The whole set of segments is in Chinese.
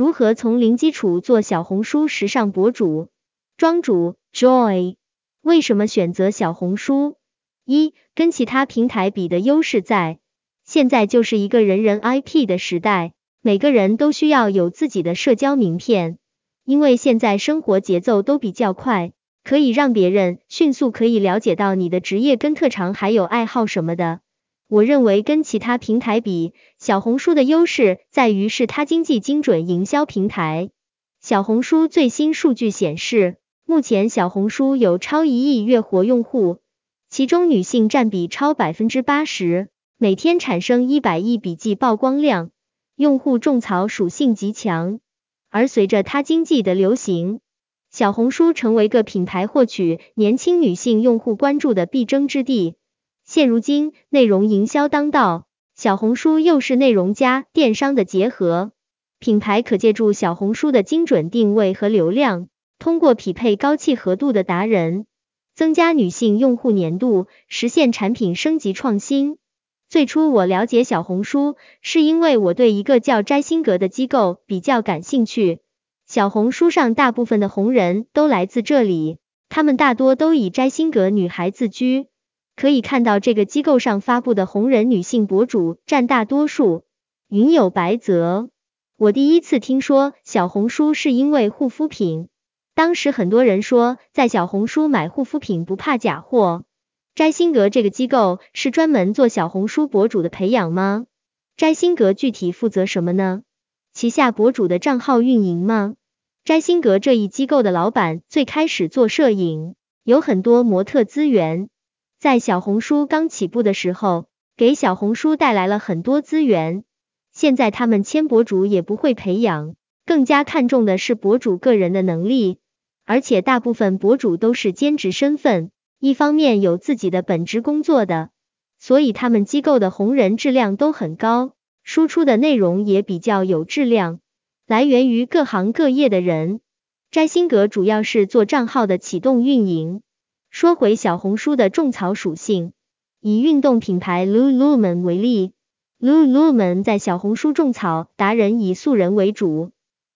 如何从零基础做小红书时尚博主？庄主 Joy，为什么选择小红书？一，跟其他平台比的优势在，现在就是一个人人 IP 的时代，每个人都需要有自己的社交名片，因为现在生活节奏都比较快，可以让别人迅速可以了解到你的职业跟特长还有爱好什么的。我认为跟其他平台比，小红书的优势在于是它经济精准营销平台。小红书最新数据显示，目前小红书有超一亿月活用户，其中女性占比超百分之八十，每天产生一百亿笔记曝光量，用户种草属性极强。而随着它经济的流行，小红书成为各品牌获取年轻女性用户关注的必争之地。现如今，内容营销当道，小红书又是内容加电商的结合，品牌可借助小红书的精准定位和流量，通过匹配高契合度的达人，增加女性用户粘度，实现产品升级创新。最初我了解小红书，是因为我对一个叫摘星阁的机构比较感兴趣，小红书上大部分的红人都来自这里，他们大多都以摘星阁女孩自居。可以看到，这个机构上发布的红人女性博主占大多数。云有白泽，我第一次听说小红书是因为护肤品，当时很多人说在小红书买护肤品不怕假货。摘星阁这个机构是专门做小红书博主的培养吗？摘星阁具体负责什么呢？旗下博主的账号运营吗？摘星阁这一机构的老板最开始做摄影，有很多模特资源。在小红书刚起步的时候，给小红书带来了很多资源。现在他们签博主也不会培养，更加看重的是博主个人的能力。而且大部分博主都是兼职身份，一方面有自己的本职工作的，所以他们机构的红人质量都很高，输出的内容也比较有质量，来源于各行各业的人。摘星阁主要是做账号的启动运营。说回小红书的种草属性，以运动品牌 Lululemon 为例，Lululemon 在小红书种草达人以素人为主，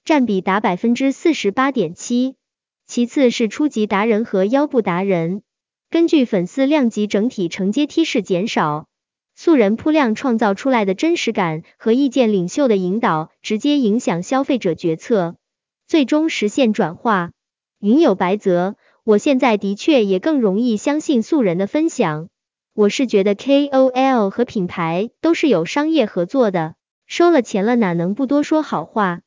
占比达百分之四十八点七，其次是初级达人和腰部达人。根据粉丝量级整体承接梯式减少，素人铺量创造出来的真实感和意见领袖的引导，直接影响消费者决策，最终实现转化。云有白泽。我现在的确也更容易相信素人的分享。我是觉得 KOL 和品牌都是有商业合作的，收了钱了哪能不多说好话？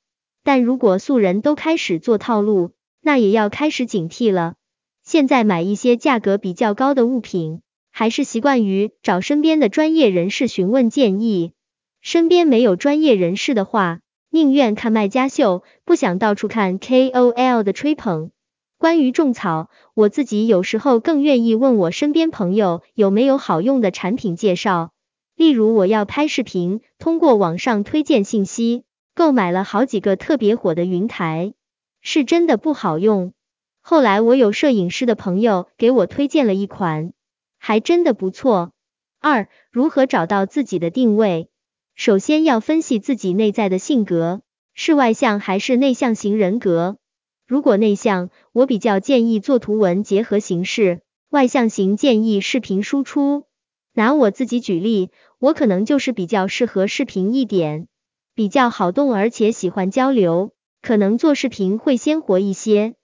但如果素人都开始做套路，那也要开始警惕了。现在买一些价格比较高的物品，还是习惯于找身边的专业人士询问建议。身边没有专业人士的话，宁愿看卖家秀，不想到处看 KOL 的吹捧。关于种草，我自己有时候更愿意问我身边朋友有没有好用的产品介绍。例如我要拍视频，通过网上推荐信息购买了好几个特别火的云台，是真的不好用。后来我有摄影师的朋友给我推荐了一款，还真的不错。二、如何找到自己的定位？首先要分析自己内在的性格，是外向还是内向型人格。如果内向，我比较建议做图文结合形式；外向型建议视频输出。拿我自己举例，我可能就是比较适合视频一点，比较好动，而且喜欢交流，可能做视频会鲜活一些。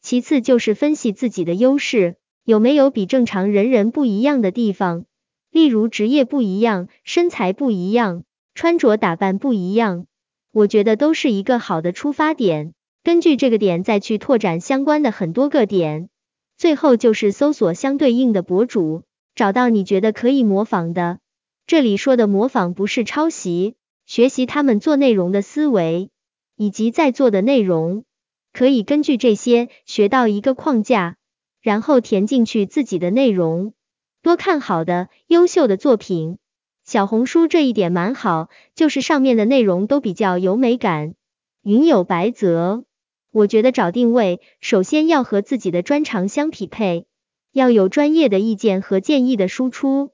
其次就是分析自己的优势，有没有比正常人人不一样的地方，例如职业不一样、身材不一样、穿着打扮不一样，我觉得都是一个好的出发点。根据这个点再去拓展相关的很多个点，最后就是搜索相对应的博主，找到你觉得可以模仿的。这里说的模仿不是抄袭，学习他们做内容的思维以及在做的内容，可以根据这些学到一个框架，然后填进去自己的内容。多看好的、优秀的作品。小红书这一点蛮好，就是上面的内容都比较有美感。云有白泽。我觉得找定位，首先要和自己的专长相匹配，要有专业的意见和建议的输出。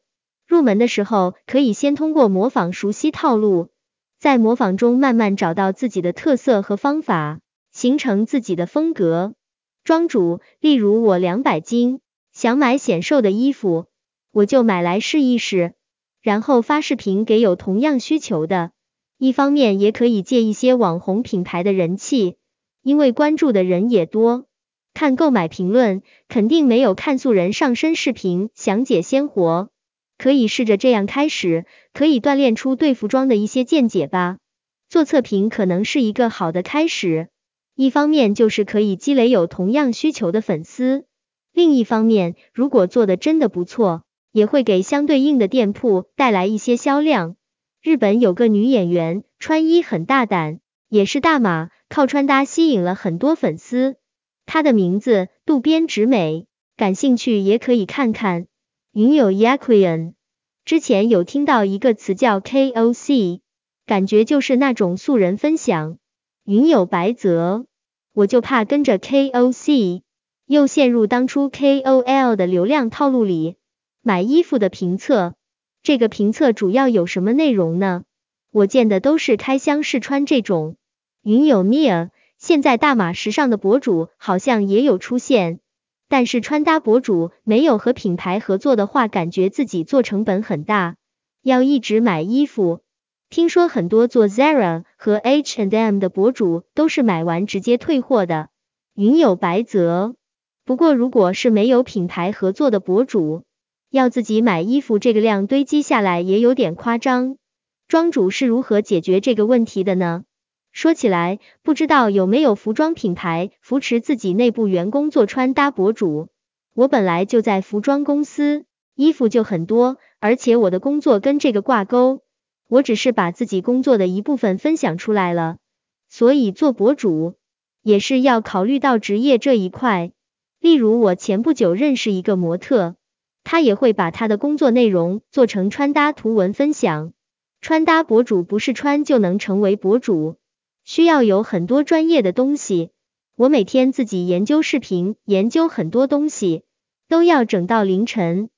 入门的时候，可以先通过模仿熟悉套路，在模仿中慢慢找到自己的特色和方法，形成自己的风格。庄主，例如我两百斤，想买显瘦的衣服，我就买来试一试，然后发视频给有同样需求的。一方面也可以借一些网红品牌的人气，因为关注的人也多，看购买评论肯定没有看素人上身视频详解鲜活。可以试着这样开始，可以锻炼出对服装的一些见解吧。做测评可能是一个好的开始。一方面就是可以积累有同样需求的粉丝，另一方面，如果做的真的不错，也会给相对应的店铺带来一些销量。日本有个女演员，穿衣很大胆，也是大码，靠穿搭吸引了很多粉丝。她的名字渡边直美，感兴趣也可以看看。云友 Yakuian，之前有听到一个词叫 KOC，感觉就是那种素人分享。云友白泽。我就怕跟着 KOC 又陷入当初 KOL 的流量套路里。买衣服的评测，这个评测主要有什么内容呢？我见的都是开箱试穿这种。云有 Mia，现在大码时尚的博主好像也有出现，但是穿搭博主没有和品牌合作的话，感觉自己做成本很大，要一直买衣服。听说很多做 Zara 和 H&M 的博主都是买完直接退货的，云有白泽。不过如果是没有品牌合作的博主，要自己买衣服，这个量堆积下来也有点夸张。庄主是如何解决这个问题的呢？说起来，不知道有没有服装品牌扶持自己内部员工做穿搭博主。我本来就在服装公司，衣服就很多，而且我的工作跟这个挂钩。我只是把自己工作的一部分分享出来了，所以做博主也是要考虑到职业这一块。例如，我前不久认识一个模特，他也会把他的工作内容做成穿搭图文分享。穿搭博主不是穿就能成为博主，需要有很多专业的东西。我每天自己研究视频，研究很多东西，都要整到凌晨，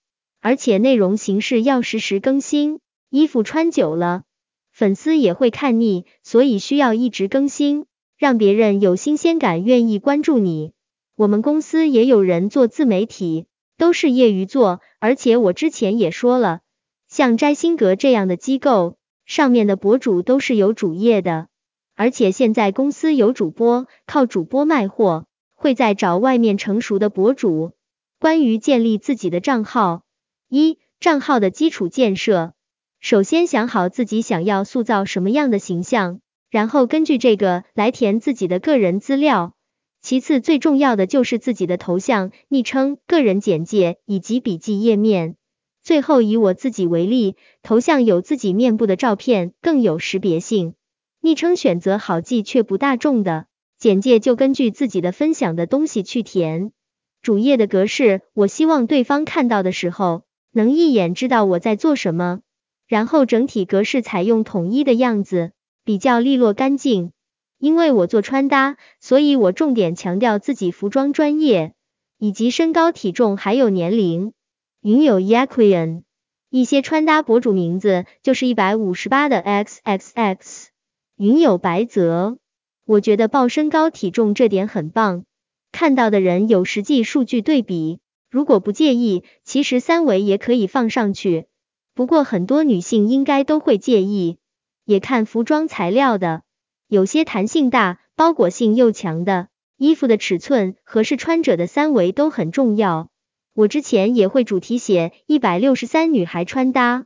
而且内容形式要实时更新。衣服穿久了，粉丝也会看腻，所以需要一直更新，让别人有新鲜感，愿意关注你。我们公司也有人做自媒体，都是业余做，而且我之前也说了，像摘星阁这样的机构，上面的博主都是有主业的，而且现在公司有主播，靠主播卖货，会在找外面成熟的博主。关于建立自己的账号，一账号的基础建设。首先想好自己想要塑造什么样的形象，然后根据这个来填自己的个人资料。其次最重要的就是自己的头像、昵称、个人简介以及笔记页面。最后以我自己为例，头像有自己面部的照片更有识别性，昵称选择好记却不大众的，简介就根据自己的分享的东西去填。主页的格式，我希望对方看到的时候能一眼知道我在做什么。然后整体格式采用统一的样子，比较利落干净。因为我做穿搭，所以我重点强调自己服装专业，以及身高体重还有年龄。云有 Yakuian，一些穿搭博主名字就是一百五十八的 XXX。云有白泽，我觉得报身高体重这点很棒，看到的人有实际数据对比。如果不介意，其实三维也可以放上去。不过很多女性应该都会介意，也看服装材料的，有些弹性大、包裹性又强的衣服的尺寸合适穿着的三围都很重要。我之前也会主题写一百六十三女孩穿搭，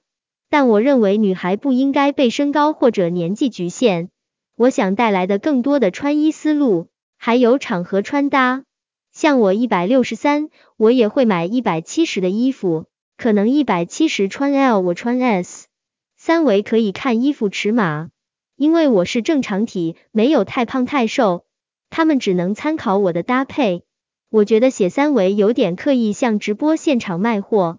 但我认为女孩不应该被身高或者年纪局限。我想带来的更多的穿衣思路，还有场合穿搭。像我一百六十三，我也会买一百七十的衣服。可能一百七十穿 L，我穿 S，三围可以看衣服尺码，因为我是正常体，没有太胖太瘦，他们只能参考我的搭配。我觉得写三围有点刻意，像直播现场卖货，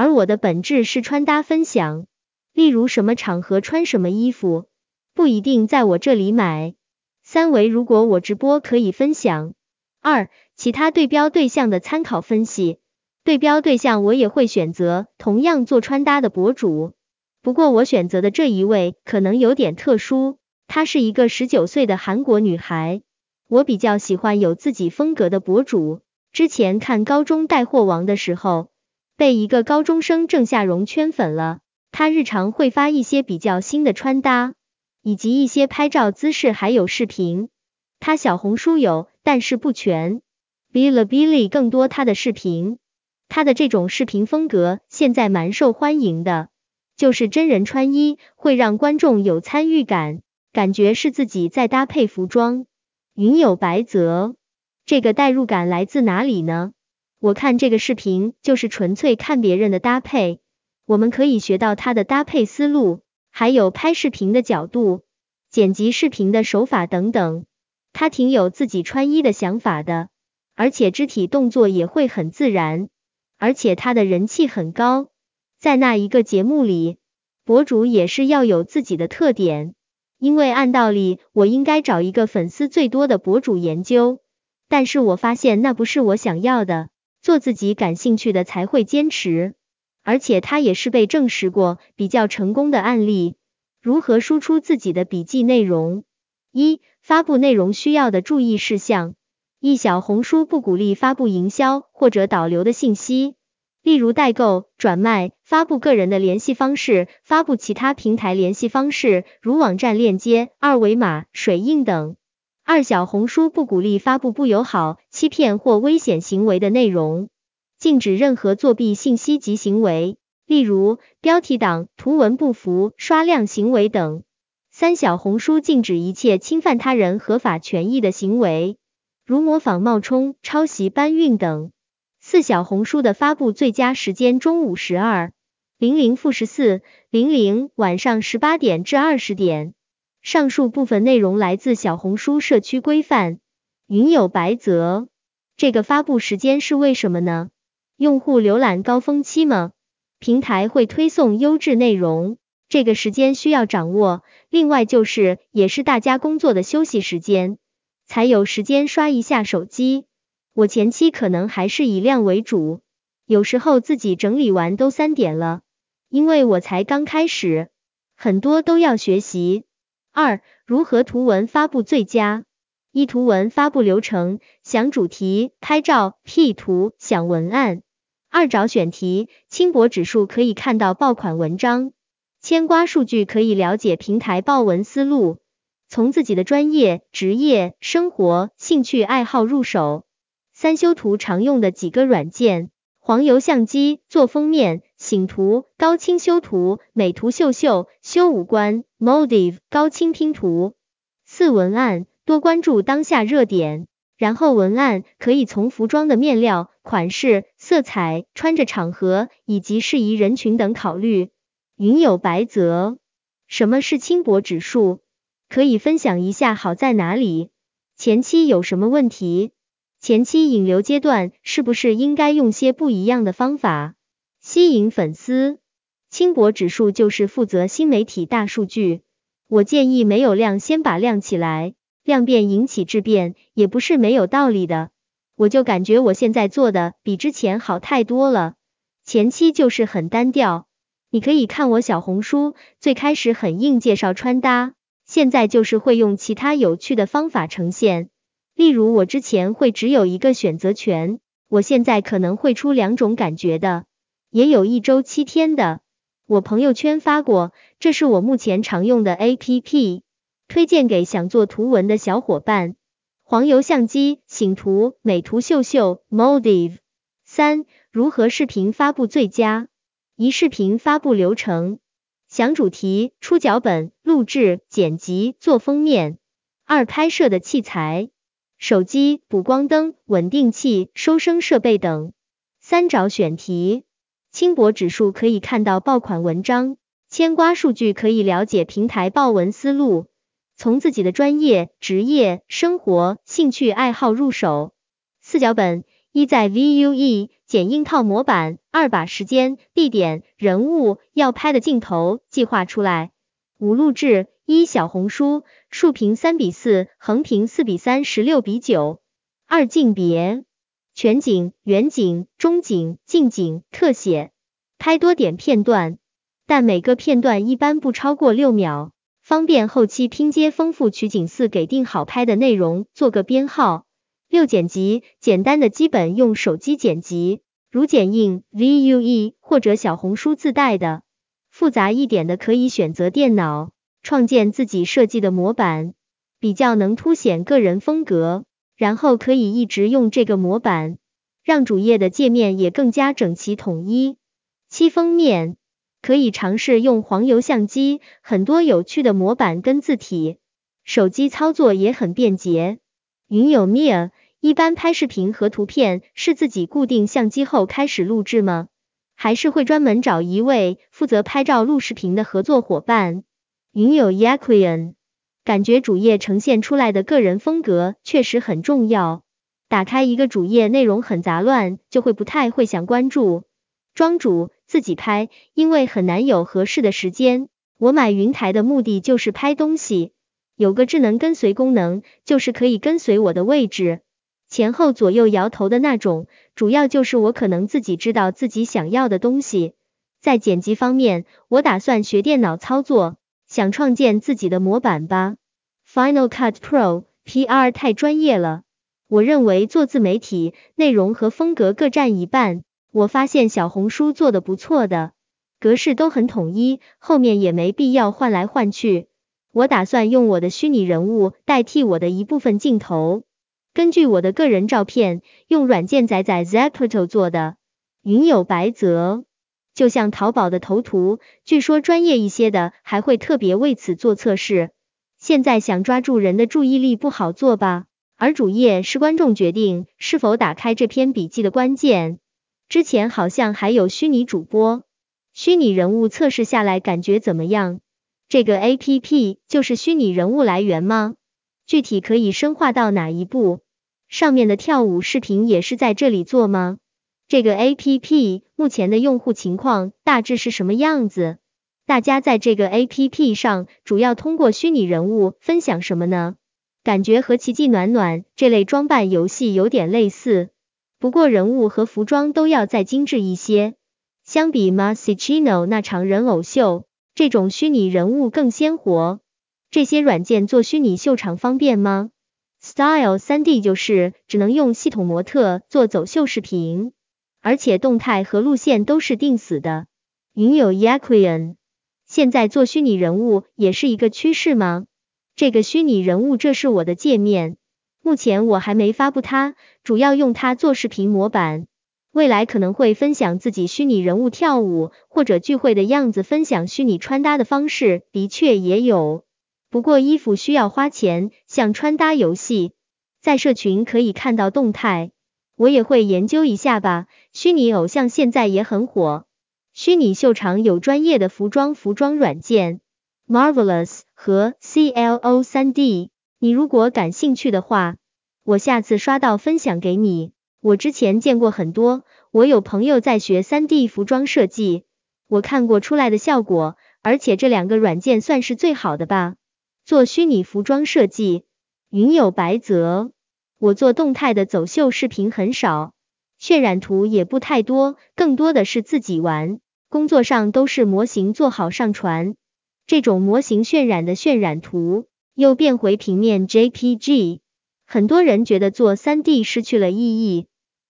而我的本质是穿搭分享，例如什么场合穿什么衣服，不一定在我这里买。三围如果我直播可以分享。二，其他对标对象的参考分析。对标对象我也会选择同样做穿搭的博主，不过我选择的这一位可能有点特殊，她是一个十九岁的韩国女孩。我比较喜欢有自己风格的博主。之前看高中带货王的时候，被一个高中生郑夏荣圈粉了。他日常会发一些比较新的穿搭，以及一些拍照姿势，还有视频。他小红书有，但是不全。Bilibili 更多他的视频。他的这种视频风格现在蛮受欢迎的，就是真人穿衣，会让观众有参与感，感觉是自己在搭配服装。云有白泽。这个代入感来自哪里呢？我看这个视频就是纯粹看别人的搭配，我们可以学到他的搭配思路，还有拍视频的角度、剪辑视频的手法等等。他挺有自己穿衣的想法的，而且肢体动作也会很自然，而且他的人气很高。在那一个节目里，博主也是要有自己的特点，因为按道理我应该找一个粉丝最多的博主研究。但是我发现那不是我想要的，做自己感兴趣的才会坚持，而且他也是被证实过比较成功的案例。如何输出自己的笔记内容？一、发布内容需要的注意事项。一、小红书不鼓励发布营销或者导流的信息，例如代购、转卖，发布个人的联系方式，发布其他平台联系方式，如网站链接、二维码、水印等。二小红书不鼓励发布不友好、欺骗或危险行为的内容，禁止任何作弊信息及行为，例如标题党、图文不符、刷量行为等。三小红书禁止一切侵犯他人合法权益的行为，如模仿、冒充、抄袭、搬运等。四小红书的发布最佳时间中午十二零零负十四零零晚上十八点至二十点。上述部分内容来自小红书社区规范。云有白泽，这个发布时间是为什么呢？用户浏览高峰期吗？平台会推送优质内容，这个时间需要掌握。另外就是，也是大家工作的休息时间，才有时间刷一下手机。我前期可能还是以量为主，有时候自己整理完都三点了，因为我才刚开始，很多都要学习。二、如何图文发布最佳？一、图文发布流程：想主题，拍照，P 图，想文案。二、找选题，轻薄指数可以看到爆款文章，牵瓜数据可以了解平台爆文思路。从自己的专业、职业、生活、兴趣爱好入手。三、修图常用的几个软件。黄油相机做封面、醒图、高清修图、美图秀秀修五官、Motive 高清拼图。四文案多关注当下热点，然后文案可以从服装的面料、款式、色彩、穿着场合以及适宜人群等考虑。云有白泽，什么是轻薄指数？可以分享一下好在哪里？前期有什么问题？前期引流阶段是不是应该用些不一样的方法吸引粉丝？轻薄指数就是负责新媒体大数据，我建议没有量先把量起来，量变引起质变也不是没有道理的。我就感觉我现在做的比之前好太多了，前期就是很单调。你可以看我小红书，最开始很硬介绍穿搭，现在就是会用其他有趣的方法呈现。例如，我之前会只有一个选择权，我现在可能会出两种感觉的，也有一周七天的。我朋友圈发过，这是我目前常用的 APP，推荐给想做图文的小伙伴。黄油相机、醒图、美图秀秀、Motive。三、如何视频发布最佳？一、视频发布流程：想主题、出脚本、录制、剪辑、做封面。二、拍摄的器材。手机、补光灯、稳定器、收声设备等。三找选题，轻薄指数可以看到爆款文章，牵瓜数据可以了解平台爆文思路。从自己的专业、职业、生活、兴趣爱好入手。四脚本：一在 VUE 剪映套模板，二把时间、地点、人物要拍的镜头计划出来。五录制。一小红书竖屏三比四，横屏四比三十六比九。二镜别全景、远景、中景、近景、特写，拍多点片段。但每个片段一般不超过六秒，方便后期拼接丰富取景四给定好拍的内容做个编号。六剪辑，简单的基本用手机剪辑，如剪映、Vue 或者小红书自带的，复杂一点的可以选择电脑，创建自己设计的模板，比较能凸显个人风格，然后可以一直用这个模板，让主页的界面也更加整齐统一。七封面。可以尝试用黄油相机，很多有趣的模板跟字体，手机操作也很便捷。云有 Mia，一般拍视频和图片是自己固定相机后开始录制吗？还是会专门找一位负责拍照录视频的合作伙伴？云友 Yaquian，感觉主页呈现出来的个人风格确实很重要。打开一个主页内容很杂乱，就会不太会想关注。庄主。自己拍，因为很难有合适的时间。我买云台的目的就是拍东西，有个智能跟随功能，就是可以跟随我的位置，前后左右摇头的那种。主要就是我可能自己知道自己想要的东西。在剪辑方面，我打算学电脑操作，想创建自己的模板吧。Final Cut Pro PR 太专业了，我认为做自媒体，内容和风格各占一半。我发现小红书做的不错的，格式都很统一，后面也没必要换来换去。我打算用我的虚拟人物代替我的一部分镜头，根据我的个人照片，用软件仔仔 Zapier 做的。云有白泽，就像淘宝的头图，据说专业一些的还会特别为此做测试。现在想抓住人的注意力不好做吧？而主页是观众决定是否打开这篇笔记的关键。之前好像还有虚拟主播、虚拟人物测试下来感觉怎么样？这个 A P P 就是虚拟人物来源吗？具体可以深化到哪一步？上面的跳舞视频也是在这里做吗？这个 A P P 目前的用户情况大致是什么样子？大家在这个 A P P 上主要通过虚拟人物分享什么呢？感觉和奇迹暖暖这类装扮游戏有点类似。不过人物和服装都要再精致一些，相比 Masicino 那场人偶秀，这种虚拟人物更鲜活。这些软件做虚拟秀场方便吗？Style 3D 就是只能用系统模特做走秀视频，而且动态和路线都是定死的。云友 Yaquian，现在做虚拟人物也是一个趋势吗？这个虚拟人物，这是我的界面。目前我还没发布它，主要用它做视频模板，未来可能会分享自己虚拟人物跳舞或者聚会的样子，分享虚拟穿搭的方式，的确也有。不过衣服需要花钱，像穿搭游戏，在社群可以看到动态，我也会研究一下吧。虚拟偶像现在也很火，虚拟秀场有专业的服装服装软件，Marvelous 和 CLO 3D。你如果感兴趣的话，我下次刷到分享给你。我之前见过很多，我有朋友在学 3D 服装设计，我看过出来的效果，而且这两个软件算是最好的吧。做虚拟服装设计，云有白泽。我做动态的走秀视频很少，渲染图也不太多，更多的是自己玩。工作上都是模型做好上传，这种模型渲染的渲染图。又变回平面 JPG，很多人觉得做 3D 失去了意义，